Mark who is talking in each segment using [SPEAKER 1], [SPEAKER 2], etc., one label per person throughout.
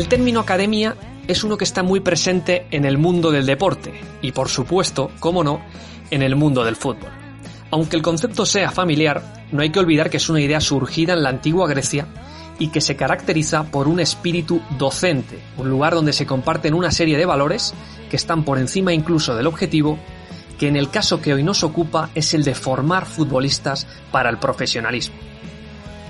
[SPEAKER 1] El término academia es uno que está muy presente en el mundo del deporte y por supuesto, como no, en el mundo del fútbol. Aunque el concepto sea familiar, no hay que olvidar que es una idea surgida en la antigua Grecia y que se caracteriza por un espíritu docente, un lugar donde se comparten una serie de valores que están por encima incluso del objetivo, que en el caso que hoy nos ocupa es el de formar futbolistas para el profesionalismo.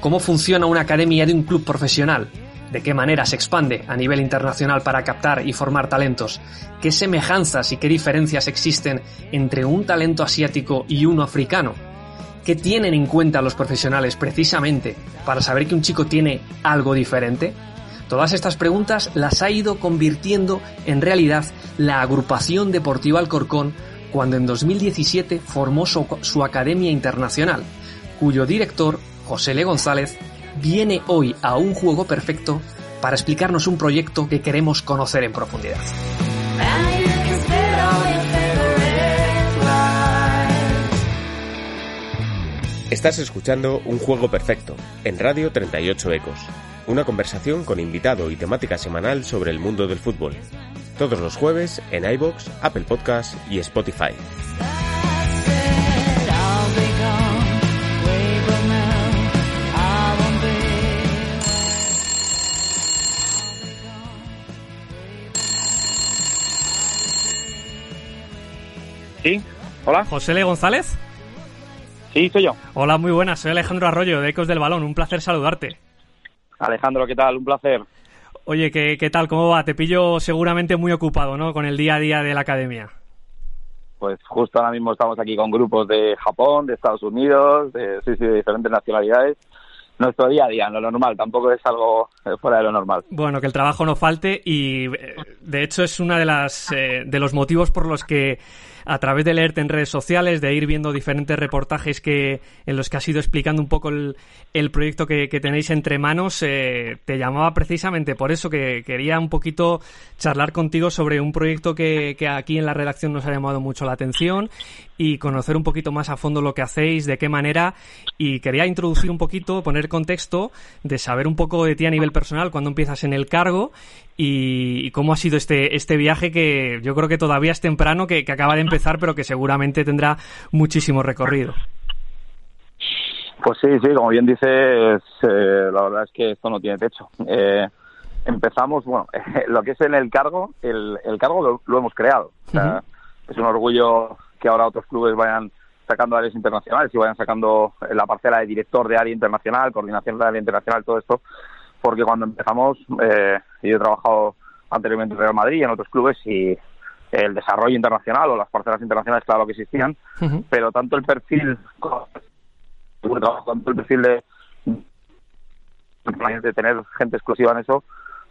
[SPEAKER 1] ¿Cómo funciona una academia de un club profesional? ¿De qué manera se expande a nivel internacional para captar y formar talentos? ¿Qué semejanzas y qué diferencias existen entre un talento asiático y uno africano? ¿Qué tienen en cuenta los profesionales precisamente para saber que un chico tiene algo diferente? Todas estas preguntas las ha ido convirtiendo en realidad la agrupación deportiva Alcorcón cuando en 2017 formó su, Academia Internacional, cuyo director, José Le González, viene hoy a un juego perfecto para explicarnos un proyecto que queremos conocer en profundidad.
[SPEAKER 2] Estás escuchando Un Juego Perfecto en Radio 38 Ecos, una conversación con invitado y temática semanal sobre el mundo del fútbol. Todos los jueves en iBox, Apple Podcasts y Spotify.
[SPEAKER 3] Sí, hola.
[SPEAKER 1] José Le González.
[SPEAKER 3] Sí, soy yo.
[SPEAKER 1] Hola, muy buenas. Soy Alejandro Arroyo de Ecos del Balón. Un placer saludarte.
[SPEAKER 3] Alejandro, ¿qué tal? Un placer.
[SPEAKER 1] Oye, ¿qué, ¿qué, tal? ¿Cómo va? Te pillo seguramente muy ocupado, ¿no? Con el día a día de la academia.
[SPEAKER 3] Pues justo ahora mismo estamos aquí con grupos de Japón, de Estados Unidos, de, sí, sí, de diferentes nacionalidades nuestro día a día, lo normal, tampoco es algo eh, fuera de lo normal.
[SPEAKER 1] Bueno, que el trabajo no falte y eh, de hecho es una de las eh, de los motivos por los que a través de leerte en redes sociales, de ir viendo diferentes reportajes que, en los que has ido explicando un poco el, proyecto que, tenéis entre manos, eh, te llamaba precisamente por eso, que quería un poquito charlar contigo sobre un proyecto que, que aquí en la redacción nos ha llamado mucho la atención y conocer un poquito más a fondo lo que hacéis, de qué manera, y quería introducir un poquito, poner contexto de saber un poco de ti a nivel personal cuando empiezas en el cargo y, cómo ha sido este, este viaje que yo creo que todavía es temprano, que, acaba de empezar, pero que seguramente tendrá muchísimo recorrido.
[SPEAKER 3] Pues sí, sí, como bien dices, eh, la verdad es que esto no tiene techo. Eh, empezamos, bueno, lo que es en el cargo, el, el cargo lo, hemos creado. Es un orgullo que ahora otros clubes vayan sacando áreas internacionales y vayan sacando la parcela de director de área internacional, coordinación de área internacional, todo esto, porque cuando empezamos, eh, yo he trabajado anteriormente en Real Madrid y en otros clubes y el desarrollo internacional o las parcelas internacionales, claro que existían, pero tanto el perfil, tanto el perfil de, de tener gente exclusiva en eso,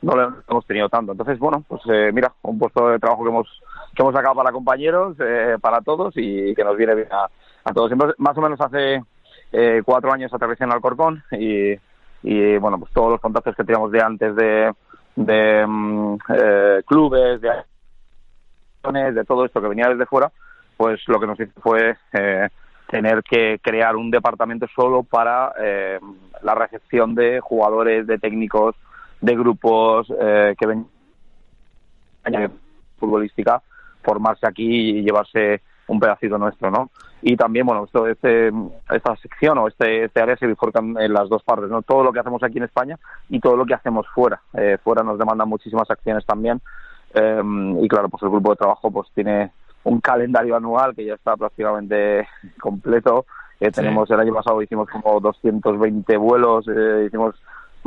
[SPEAKER 3] no lo hemos tenido tanto. Entonces, bueno, pues eh, mira, un puesto de trabajo que hemos que hemos sacado para compañeros, eh, para todos y que nos viene bien a, a todos. Más o menos hace eh, cuatro años aterricé en Alcorcón y y bueno, pues todos los contactos que teníamos de antes de, de mm, eh, clubes, de de todo esto que venía desde fuera, pues lo que nos hizo fue eh, tener que crear un departamento solo para eh, la recepción de jugadores, de técnicos, de grupos que ven futbolística, formarse aquí y llevarse un pedacito nuestro, ¿no? Y también, bueno, esto, este, esta sección o este, este área se bifurcan en las dos partes, ¿no? Todo lo que hacemos aquí en España y todo lo que hacemos fuera. Eh, fuera nos demandan muchísimas acciones también eh, y claro, pues el grupo de trabajo pues tiene un calendario anual que ya está prácticamente completo. Eh, tenemos el año pasado hicimos como 220 vuelos, hicimos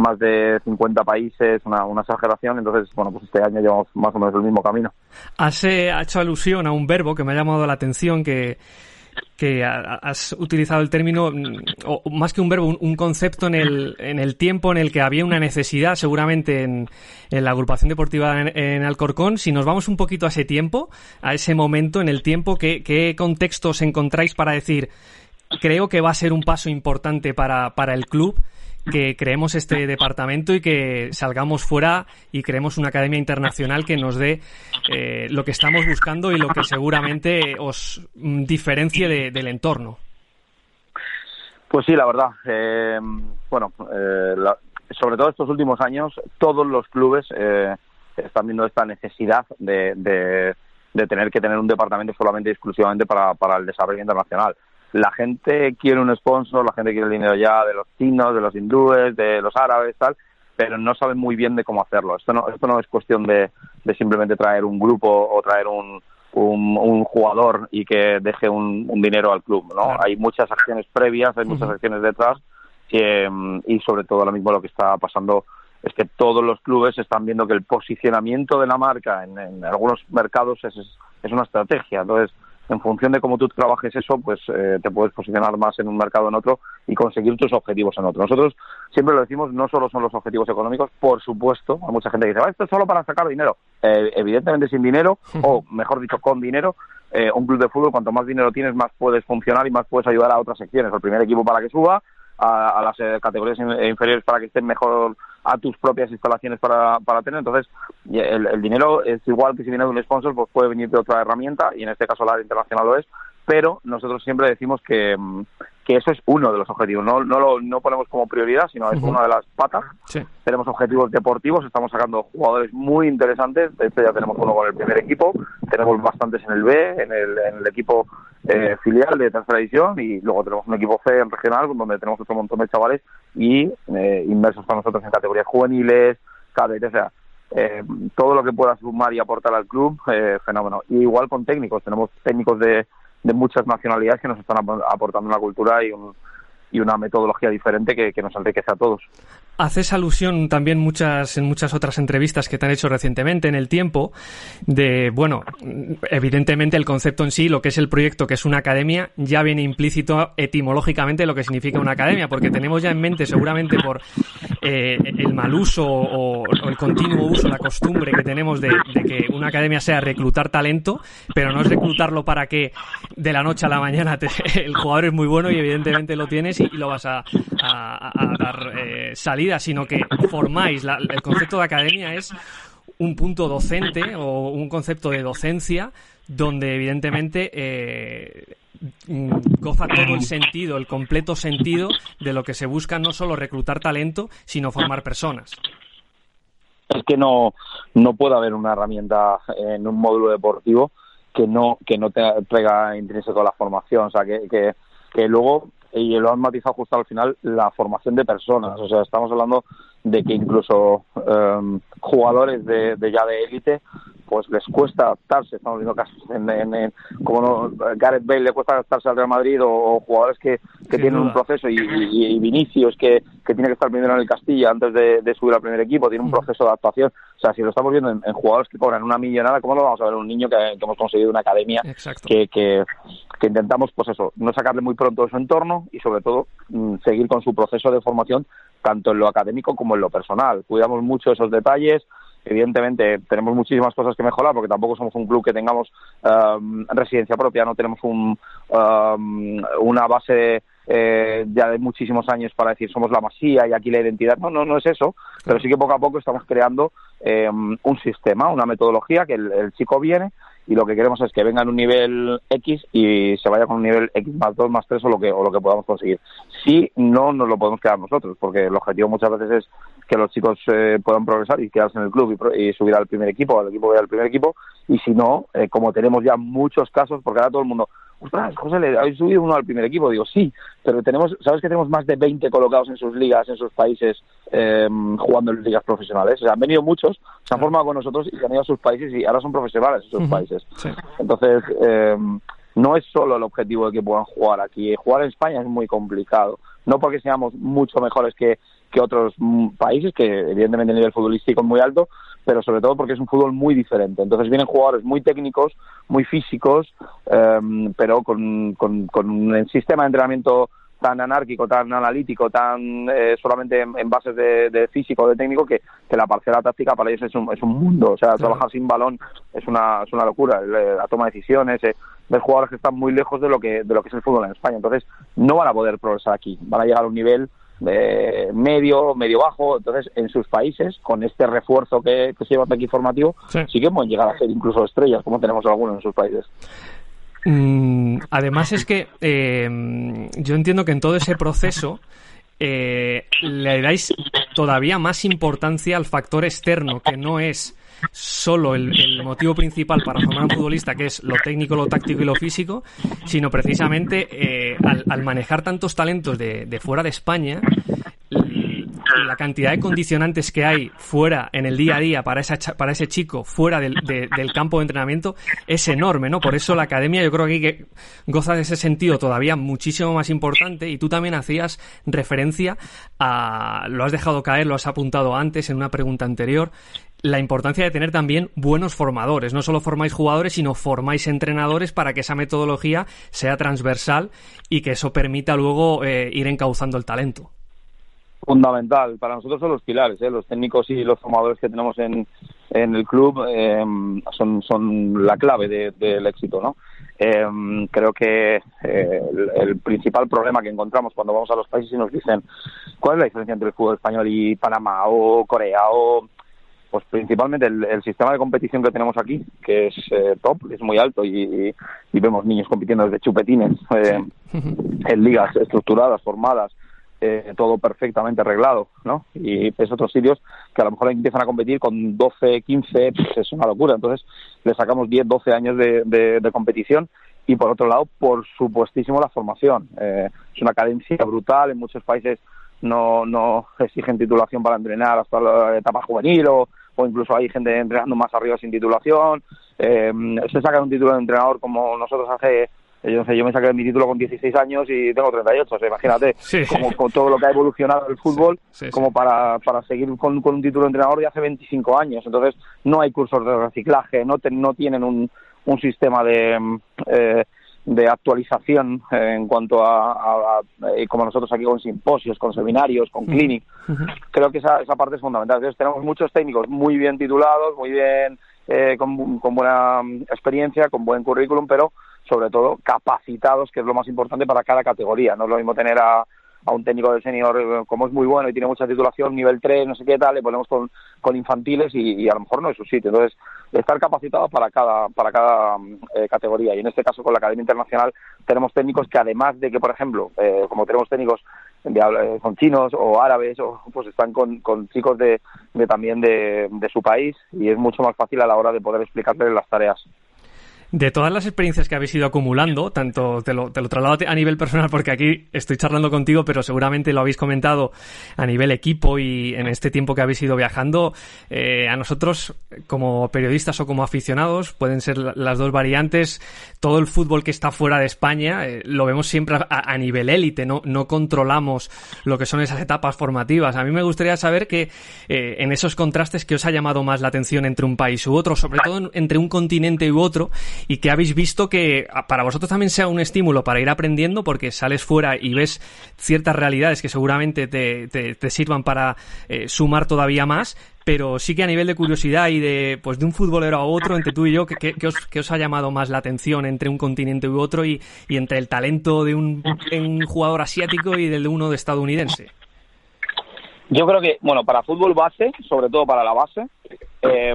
[SPEAKER 3] más de 50 países, una, exageración. Entonces, bueno, pues este año llevamos más o menos el mismo camino.
[SPEAKER 1] Has hecho alusión a un verbo que me ha llamado la atención, que, que has utilizado el término, mm, o más que un verbo, un, concepto en el, en el tiempo en el que había una necesidad, seguramente en, en la agrupación deportiva en, Alcorcón. Si nos vamos un poquito a ese tiempo, a ese momento en el tiempo, ¿qué, qué contextos encontráis para decir, creo que va a ser un paso importante para, para el club? Que creemos este departamento y que salgamos fuera y creemos una academia internacional que nos dé eh, lo que estamos buscando y lo que seguramente os diferencie del entorno.
[SPEAKER 3] Pues sí, la verdad. Eh, bueno, eh, sobre todo estos últimos años, todos los clubes eh, están viendo esta necesidad de, de, tener que tener un departamento solamente y exclusivamente para, para el desarrollo internacional. La gente quiere un sponsor, la gente quiere el dinero ya de los chinos, de los hindúes, de los árabes, tal, pero no saben muy bien de cómo hacerlo. Esto no, esto no es cuestión de, de simplemente traer un grupo o traer un, un, jugador y que deje un, dinero al club, ¿no? Hay muchas acciones previas, hay muchas acciones detrás y sobre todo ahora mismo lo que está pasando es que todos los clubes están viendo que el posicionamiento de la marca en, algunos mercados es, es una estrategia. Entonces, en función de cómo tú trabajes eso, pues eh, te puedes posicionar más en un mercado o en otro y conseguir tus objetivos en otro. Nosotros siempre lo decimos, no solo son los objetivos económicos, por supuesto, hay mucha gente que dice, esto es solo para sacar dinero. Eh, evidentemente sin dinero, o mejor dicho, con dinero, eh, un club de fútbol, cuanto más dinero tienes, más puedes funcionar y más puedes ayudar a otras secciones. El primer equipo para que suba, a, las eh, categorías inferiores para que estén mejor a tus propias instalaciones para, para tener. Entonces, el, el, dinero es igual que si viene de un sponsor, pues puede venir de otra herramienta, y en este caso la internacional lo es, pero nosotros siempre decimos que, mm, que eso es uno de los objetivos. No, no lo no ponemos como prioridad, sino es una de las patas. Tenemos objetivos deportivos, estamos sacando jugadores muy interesantes. De hecho, ya tenemos uno con el primer equipo, tenemos bastantes en el B, en el, en el equipo eh, filial de tercera edición, y luego tenemos un equipo C en regional, donde tenemos otro montón de chavales y eh, inmersos para nosotros en categorías juveniles, cadetes, o sea, eh, todo lo que pueda sumar y aportar al club, eh, fenómeno. Y igual con técnicos, tenemos técnicos de de muchas nacionalidades que nos están aportando una cultura y, un, y una metodología diferente que, que nos enriquece a todos.
[SPEAKER 1] Haces alusión también muchas, en muchas otras entrevistas que te han hecho recientemente en el tiempo de, bueno, evidentemente el concepto en sí, lo que es el proyecto, que es una academia, ya viene implícito etimológicamente lo que significa una academia, porque tenemos ya en mente seguramente por eh, el mal uso o, el continuo uso, la costumbre que tenemos de, que una academia sea reclutar talento, pero no es reclutarlo para que de la noche a la mañana el jugador es muy bueno y evidentemente lo tienes y, lo vas a, dar eh, salida sino que formáis. el concepto de academia es un punto docente o un concepto de docencia donde evidentemente eh, goza todo el sentido, el completo sentido de lo que se busca no solo reclutar talento, sino formar personas.
[SPEAKER 3] Es que no, no puede haber una herramienta en un módulo deportivo que no, que no te traiga intrínseco la formación, o sea, que, que luego y lo han matizado justo al final la formación de personas. O sea, estamos hablando de que incluso um, jugadores de, ya de élite pues les cuesta adaptarse. Estamos viendo casos en, en, como no, Gareth Bale le cuesta adaptarse al Real Madrid o, jugadores que, que tienen un proceso y, y, Vinicius que, que tiene que estar primero en el Castilla antes de, de, subir al primer equipo, tiene un mm. proceso de adaptación. O sea, si lo estamos viendo en, jugadores que cobran una millonada, ¿cómo lo vamos a ver un niño que, que hemos conseguido una academia que, que, que, intentamos, pues eso, no sacarle muy pronto de su entorno y sobre todo mm, seguir con su proceso de formación tanto en lo académico como en lo personal. Cuidamos mucho esos detalles, Evidentemente tenemos muchísimas cosas que mejorar porque tampoco somos un club que tengamos um, residencia propia, no tenemos un, um, una base eh, ya de muchísimos años para decir somos la masía y aquí la identidad. No, no, no es eso, pero sí que poco a poco estamos creando eh, un sistema, una metodología que el, chico viene y lo que queremos es que venga en un nivel X y se vaya con un nivel X más 2 más 3 o lo que o lo que podamos conseguir. Si no nos lo podemos quedar nosotros, porque el objetivo muchas veces es que los chicos eh, puedan progresar y quedarse en el club y, subir al primer equipo, al equipo al primer equipo, y si no, eh, como tenemos ya muchos casos, porque ahora todo el mundo, ostras, José, ¿le habéis subido uno al primer equipo? Digo, sí, pero tenemos, ¿sabes que tenemos más de 20 colocados en sus ligas, en sus países, em, jugando en ligas profesionales? O sea, han venido muchos, se han formado con nosotros y han ido a sus países y ahora son profesionales en sus países. Entonces, eh, no es solo el objetivo de que puedan jugar aquí. Jugar en España es muy complicado. No porque seamos mucho mejores que, que otros mm, países, que evidentemente el nivel futbolístico es muy alto, pero sobre todo porque es un fútbol muy diferente. Entonces vienen jugadores muy técnicos, muy físicos, em, pero con, con, con un sistema de entrenamiento tan anárquico, tan analítico, tan eh, solamente en, bases de, de, físico, de técnico, que, que, la parcela táctica para ellos es un, es un mundo. O sea, trabajar sin balón es una, es una locura. La toma de decisiones, eh, ver jugadores que están muy lejos de lo que, de lo que es el fútbol en España. Entonces, no van a poder progresar aquí. Van a llegar a un nivel de medio, medio bajo. Entonces, en sus países, con este refuerzo que, se lleva aquí formativo, sí. que pueden llegar a ser incluso estrellas, como tenemos algunos en sus países.
[SPEAKER 1] Mm, además es que eh, yo entiendo que en todo ese proceso eh, le dais todavía más importancia al factor externo, que no es solo el, motivo principal para formar un futbolista, que es lo técnico, lo táctico y lo físico, sino precisamente eh, al, manejar tantos talentos de, fuera de España, la cantidad de condicionantes que hay fuera en el día a día para, esa, para ese chico fuera del, del, campo de entrenamiento es enorme, ¿no? Por eso la academia yo creo que, que goza de ese sentido todavía muchísimo más importante y tú también hacías referencia a, lo has dejado caer, lo has apuntado antes en una pregunta anterior, la importancia de tener también buenos formadores. No solo formáis jugadores, sino formáis entrenadores para que esa metodología sea transversal y que eso permita luego eh, ir encauzando el talento
[SPEAKER 3] fundamental. Para nosotros son los pilares, ¿eh? los técnicos y los formadores que tenemos en, en el club eh, son, son la clave del éxito. ¿no? Eh, creo que eh, el, principal problema que encontramos cuando vamos a los países y nos dicen cuál es la diferencia entre el fútbol español y Panamá o Corea o pues principalmente el, sistema de competición que tenemos aquí, que es top, es muy alto y, y, vemos niños compitiendo desde chupetines en ligas estructuradas, formadas, eh, todo perfectamente arreglado, ¿no? Y ves otros sitios que a lo mejor empiezan a competir con 12, 15, pues es una locura. Entonces le sacamos 10, 12 años de, de, competición y por otro lado, por supuestísimo, la formación. Eh, es una cadencia brutal. En muchos países no, no exigen titulación para entrenar hasta la etapa juvenil o, o incluso hay gente entrenando más arriba sin titulación. Eh, se saca un título de entrenador como nosotros hace yo, yo me saqué mi título con 16 años y tengo 38, o sea, imagínate, como con todo lo que ha evolucionado el fútbol, como para, para seguir con, un título de entrenador de hace 25 años. Entonces, no hay cursos de reciclaje, no, no tienen un, un sistema de, eh, de actualización en cuanto a, eh, como nosotros aquí con simposios, con seminarios, con clinic. Creo que esa, esa parte es fundamental. Entonces, tenemos muchos técnicos muy bien titulados, muy bien, eh, con, con buena experiencia, con buen currículum, pero sobre todo capacitados, que es lo más importante para cada categoría. No es lo mismo tener a, un técnico de senior eh, como es muy bueno y tiene mucha titulación, nivel 3, no sé qué tal, le ponemos con, con infantiles y, a lo mejor no es su sitio. Entonces, estar capacitado para cada, para cada eh, categoría. Y en este caso, con la Academia Internacional, tenemos técnicos que además de que, por ejemplo, eh, como tenemos técnicos de, con chinos o árabes, o, pues están con, con chicos de, de también de, de su país y es mucho más fácil a la hora de poder explicarles las tareas.
[SPEAKER 1] De todas las experiencias que habéis ido acumulando, tanto te lo, te lo traslado a nivel personal porque aquí estoy charlando contigo, pero seguramente lo habéis comentado a nivel equipo y en este tiempo que habéis ido viajando, eh, a nosotros como periodistas o como aficionados, pueden ser las dos variantes, todo el fútbol que está fuera de España eh, lo vemos siempre a, nivel élite, ¿no? no controlamos lo que son esas etapas formativas. A mí me gustaría saber que eh, en esos contrastes que os ha llamado más la atención entre un país u otro, sobre todo entre un continente u otro, y que habéis visto que para vosotros también sea un estímulo para ir aprendiendo porque sales fuera y ves ciertas realidades que seguramente te, te, sirvan para eh, sumar todavía más, pero sí que a nivel de curiosidad y de pues de un futbolero a otro, entre tú y yo, ¿qué, os, os, ha llamado más la atención entre un continente u otro y, y entre el talento de un, un, jugador asiático y del de uno de estadounidense?
[SPEAKER 3] Yo creo que, bueno, para fútbol base, sobre todo para la base, eh,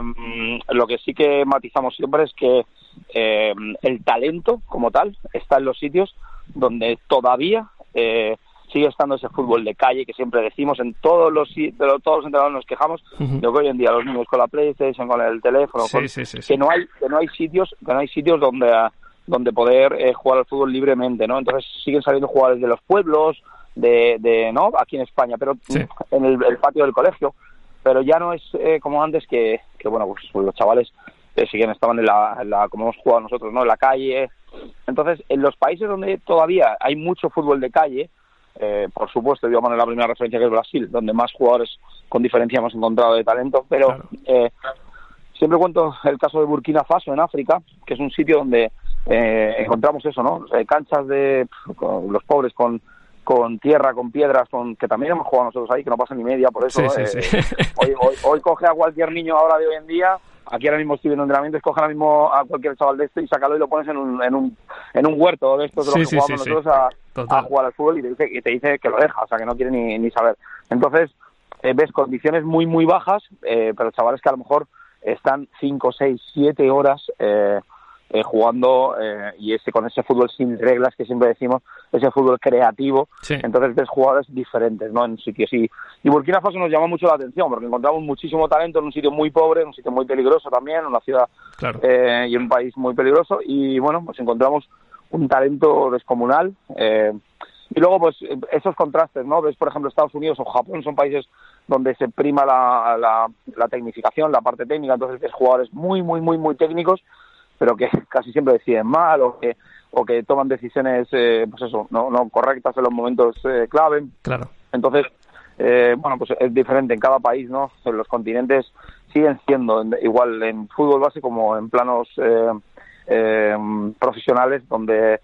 [SPEAKER 3] lo que sí que matizamos siempre es que eh, el talento como tal está en los sitios donde todavía eh, sigue estando ese fútbol de calle que siempre decimos en todos los todos los entrenadores nos quejamos de que hoy en día los niños con la PlayStation con el teléfono que no hay que no hay sitios que no hay sitios donde donde poder eh, jugar al fútbol libremente no entonces siguen saliendo jugadores de los pueblos de, de no aquí en España pero en el, patio del colegio pero ya no es eh, como antes que, que bueno pues los chavales siguen estaban en la, como hemos jugado nosotros, ¿no? En la calle. Entonces, en los países donde todavía hay mucho fútbol de calle, eh, por supuesto, yo poner la primera referencia que es Brasil, donde más jugadores con diferencia hemos encontrado de talento, pero eh, siempre cuento el caso de Burkina Faso en África, que es un sitio donde eh, encontramos eso, ¿no? canchas de los pobres con con tierra, con piedras, con que también hemos jugado nosotros ahí, que no pasa ni media, por eso hoy, hoy, hoy, coge a cualquier niño ahora de hoy en día aquí ahora mismo estoy viendo entrenamiento, escoge ahora mismo a cualquier chaval de este y sácalo y lo pones en un, en un, en un huerto de estos de los que jugamos nosotros a, jugar al fútbol y te, dice, y te dice que lo deja, o sea, que no quiere ni, ni saber. Entonces, eh, ves condiciones muy, muy bajas, eh, pero chavales que a lo mejor están 5, 6, 7 horas eh, jugando eh, y ese con ese fútbol sin reglas que siempre decimos, ese fútbol creativo, entonces ves jugadores diferentes, ¿no? En sitios y, y Burkina Faso nos llama mucho la atención porque encontramos muchísimo talento en un sitio muy pobre, en un sitio muy peligroso también, en una ciudad eh, y un país muy peligroso y bueno, pues encontramos un talento descomunal. Eh, y luego, pues, esos contrastes, ¿no? Ves, por ejemplo, Estados Unidos o Japón son países donde se prima la, la, la tecnificación, la parte técnica, entonces ves jugadores muy, muy, muy, muy técnicos pero que casi siempre deciden mal o que o que toman decisiones eh, pues eso no, no correctas en los momentos eh, clave.
[SPEAKER 1] Claro.
[SPEAKER 3] Entonces eh, bueno pues es diferente en cada país no los continentes siguen siendo igual en fútbol base como en planos profesionales donde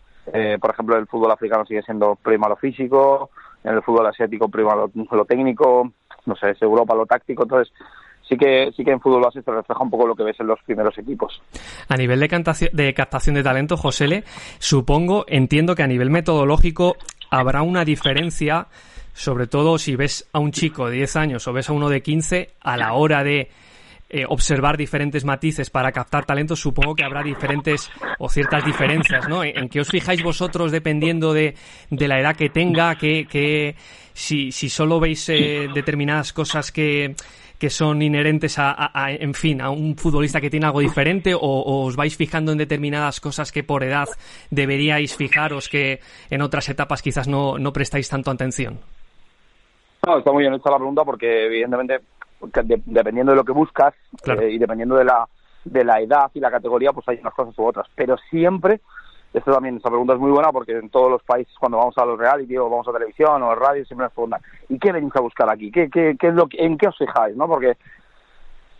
[SPEAKER 3] por ejemplo el fútbol africano sigue siendo prima lo físico en el fútbol asiático prima lo, lo técnico no sé es Europa lo táctico. Entonces sí que sí que en fútbol base se refleja un poco lo que ves en los primeros equipos.
[SPEAKER 1] A nivel de, de captación de talento, Josele, supongo, entiendo que a nivel metodológico habrá una diferencia, sobre todo si ves a un chico de 10 años o ves a uno de 15, a la hora de eh, observar diferentes matices para captar talento, supongo que habrá diferentes o ciertas diferencias, ¿no? ¿En qué os fijáis vosotros dependiendo de, de la edad que tenga? Que, que si, si solo veis eh, determinadas cosas que que son inherentes a, en fin, a un futbolista que tiene algo diferente o, os vais fijando en determinadas cosas que por edad deberíais fijaros que en otras etapas quizás no, no prestáis tanto atención?
[SPEAKER 3] No, está muy bien hecha la pregunta porque evidentemente dependiendo de lo que buscas eh, y dependiendo de la, de la edad y la categoría, pues hay unas cosas u otras. Pero siempre esto también, esta pregunta es muy buena porque en todos los países cuando vamos a los reality o vamos a televisión o a radio siempre nos preguntan ¿y qué venís a buscar aquí? ¿Qué, qué, qué es lo ¿En qué os fijáis? ¿no? Porque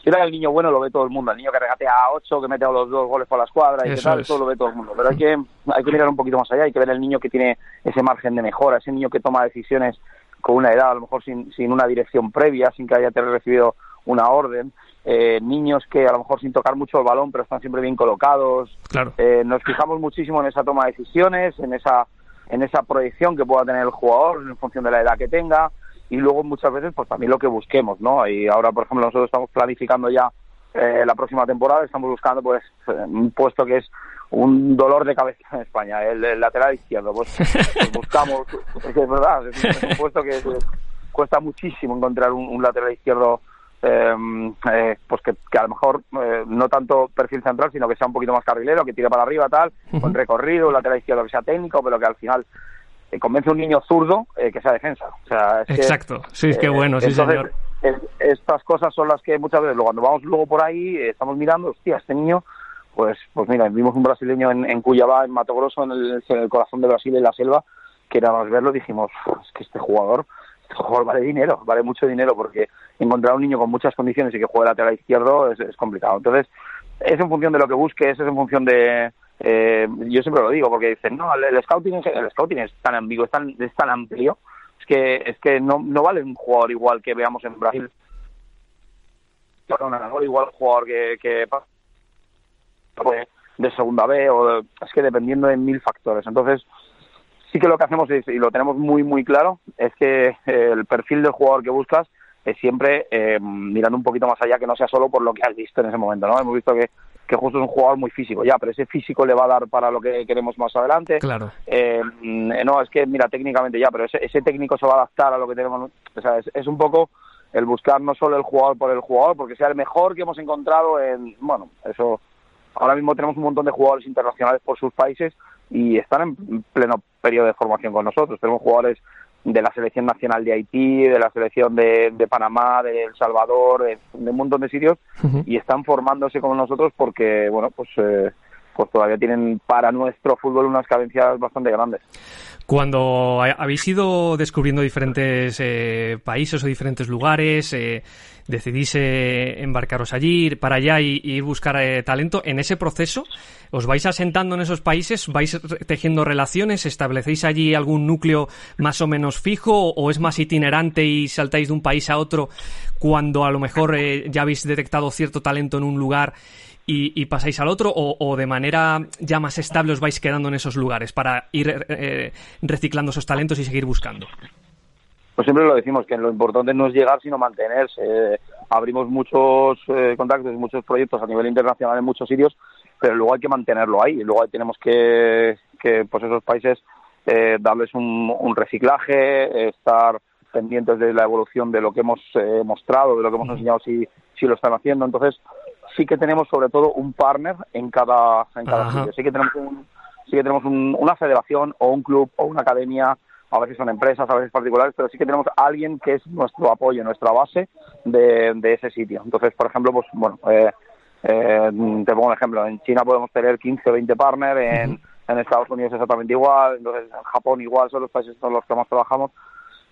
[SPEAKER 3] si era el niño bueno lo ve todo el mundo, el niño que regatea a 8, que mete a los dos goles por la escuadra y tal, eso lo ve todo el mundo. Pero hay que, hay que mirar un poquito más allá, hay que ver el niño que tiene ese margen de mejora, ese niño que toma decisiones con una edad, a lo mejor sin, sin una dirección previa, sin que haya recibido una orden eh, niños que a lo mejor sin tocar mucho el balón, pero están siempre bien colocados.
[SPEAKER 1] Claro.
[SPEAKER 3] Eh, nos fijamos muchísimo en esa toma de decisiones, en esa, en esa proyección que pueda tener el jugador en función de la edad que tenga y luego muchas veces pues también lo que busquemos, ¿no? Y ahora, por ejemplo, nosotros estamos planificando ya eh, la próxima temporada, estamos buscando pues un puesto que es un dolor de cabeza en España, el, lateral izquierdo. Pues, pues buscamos, es, verdad, es, un puesto que cuesta muchísimo encontrar un lateral izquierdo eh, pues que, a lo mejor eh, no tanto perfil central, sino que sea un poquito más carrilero, que tire para arriba, tal, con recorrido, lateral izquierdo que sea técnico, pero que al final eh, convence a un niño zurdo que sea defensa. O sea,
[SPEAKER 1] Exacto, sí, es que bueno, sí, señor.
[SPEAKER 3] estas cosas son las que muchas veces, cuando vamos luego por ahí, estamos mirando, hostia, este niño, pues pues mira, vimos un brasileño en, en Cuyabá, en Mato Grosso, en el, en el corazón de Brasil, en la selva, que era más verlo, dijimos, es que este jugador jugador vale dinero, vale mucho dinero, porque encontrar un niño con muchas condiciones y que juegue lateral izquierdo es, complicado. Entonces, es en función de lo que busques, es en función de... Eh, yo siempre lo digo, porque dicen, no, el, scouting, el scouting es tan ambiguo, es tan, es tan amplio, es que, es que no, no vale un jugador igual que veamos en Brasil. No, igual jugador que, que de segunda B, o es que dependiendo de mil factores. Entonces, sí que lo que hacemos es, y lo tenemos muy, muy claro, es que eh, el perfil del jugador que buscas es siempre eh, mirando un poquito más allá, que no sea solo por lo que has visto en ese momento, ¿no? Hemos visto que, que justo es un jugador muy físico, ya, pero ese físico le va a dar para lo que queremos más adelante.
[SPEAKER 1] Claro.
[SPEAKER 3] Eh, no, es que, mira, técnicamente ya, pero ese, ese técnico se va a adaptar a lo que tenemos. O sea, es, es un poco el buscar no solo el jugador por el jugador, porque sea el mejor que hemos encontrado en, bueno, eso, ahora mismo tenemos un montón de jugadores internacionales por sus países, y están en pleno periodo de formación con nosotros. Tenemos jugadores de la selección nacional de Haití, de la selección de, de Panamá, de El Salvador, de, un montón de sitios y están formándose con nosotros porque, bueno, pues, eh, pues todavía tienen para nuestro fútbol unas carencias bastante grandes.
[SPEAKER 1] Cuando habéis ido descubriendo diferentes eh, países o diferentes lugares, eh, decidís eh, embarcaros allí, ir para allá y, ir buscar talento, en ese proceso, ¿os vais asentando en esos países? ¿Vais tejiendo relaciones? ¿Establecéis allí algún núcleo más o menos fijo? ¿O es más itinerante y saltáis de un país a otro cuando a lo mejor ya habéis detectado cierto talento en un lugar y, pasáis al otro o, de manera ya más estable os vais quedando en esos lugares para ir eh, reciclando esos talentos y seguir buscando?
[SPEAKER 3] Pues siempre lo decimos, que lo importante no es llegar sino mantenerse. abrimos muchos eh, contactos, muchos proyectos a nivel internacional en muchos sitios, pero luego hay que mantenerlo ahí. Luego tenemos que, que pues esos países eh, darles un, un, reciclaje, estar pendientes de la evolución de lo que hemos eh, mostrado, de lo que hemos enseñado, si, si lo están haciendo. Entonces, sí que tenemos sobre todo un partner en cada, en cada sitio. Sí que tenemos, un, sí que tenemos un, una federación o un club o una academia, a veces son empresas, a veces particulares, pero sí que tenemos alguien que es nuestro apoyo, nuestra base de, de ese sitio. Entonces, por ejemplo, pues bueno, eh, eh, te pongo un ejemplo, en China podemos tener 15 o 20 partners, en, en Estados Unidos exactamente igual, entonces en Japón igual, son los países con los que más trabajamos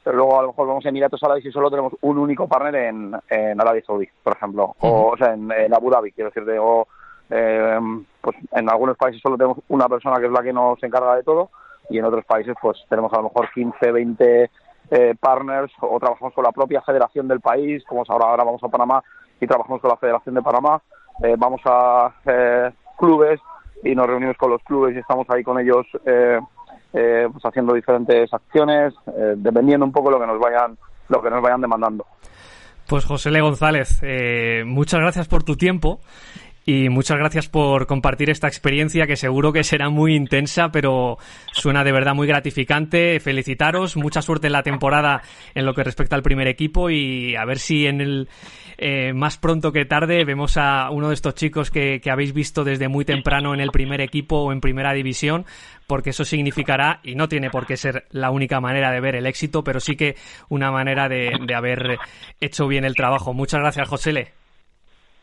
[SPEAKER 3] pero luego a lo mejor vamos a Emiratos Árabes y solo tenemos un único partner en, en Arabia Saudí, por ejemplo, o, o sea, en, en, Abu Dhabi, quiero decir, o eh, pues en algunos países solo tenemos una persona que es la que nos encarga de todo y en otros países pues tenemos a lo mejor 15, 20 eh, partners o trabajamos con la propia federación del país, como ahora, ahora vamos a Panamá y trabajamos con la Federación de Panamá, eh, vamos a eh, clubes y nos reunimos con los clubes y estamos ahí con ellos eh, eh, pues haciendo diferentes acciones, eh, dependiendo un poco lo que nos vayan, lo que nos vayan demandando.
[SPEAKER 1] Pues José Le González, eh, muchas gracias por tu tiempo y muchas gracias por compartir esta experiencia que seguro que será muy intensa, pero suena de verdad muy gratificante. Felicitaros, mucha suerte en la temporada en lo que respecta al primer equipo y a ver si en el eh, más pronto que tarde vemos a uno de estos chicos que, habéis visto desde muy temprano en el primer equipo o en primera división, porque eso significará, y no tiene por qué ser la única manera de ver el éxito, pero sí que una manera de, de haber hecho bien el trabajo. Muchas gracias, Josele.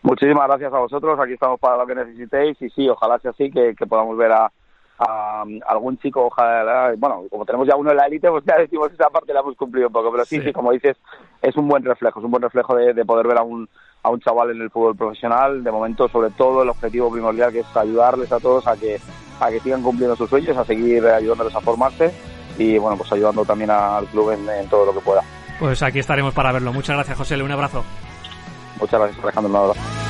[SPEAKER 3] Muchísimas gracias a vosotros, aquí estamos para lo que necesitéis y sí, ojalá sea así, que, que podamos ver a, a, algún chico, ojalá, bueno, como tenemos ya uno en la élite, pues ya decimos esa parte la hemos cumplido un poco, pero sí, sí, sí como dices, es un buen reflejo, es un buen reflejo de, de, poder ver a un, a un chaval en el fútbol profesional, de momento sobre todo el objetivo primordial que es ayudarles a todos a que, a que sigan cumpliendo sus sueños, a seguir ayudándoles a formarse y bueno, pues ayudando también al club en, en todo lo que pueda.
[SPEAKER 1] Pues aquí estaremos para verlo. Muchas gracias, José. Un abrazo.
[SPEAKER 3] Muchas gracias, Alejandro. Un abrazo.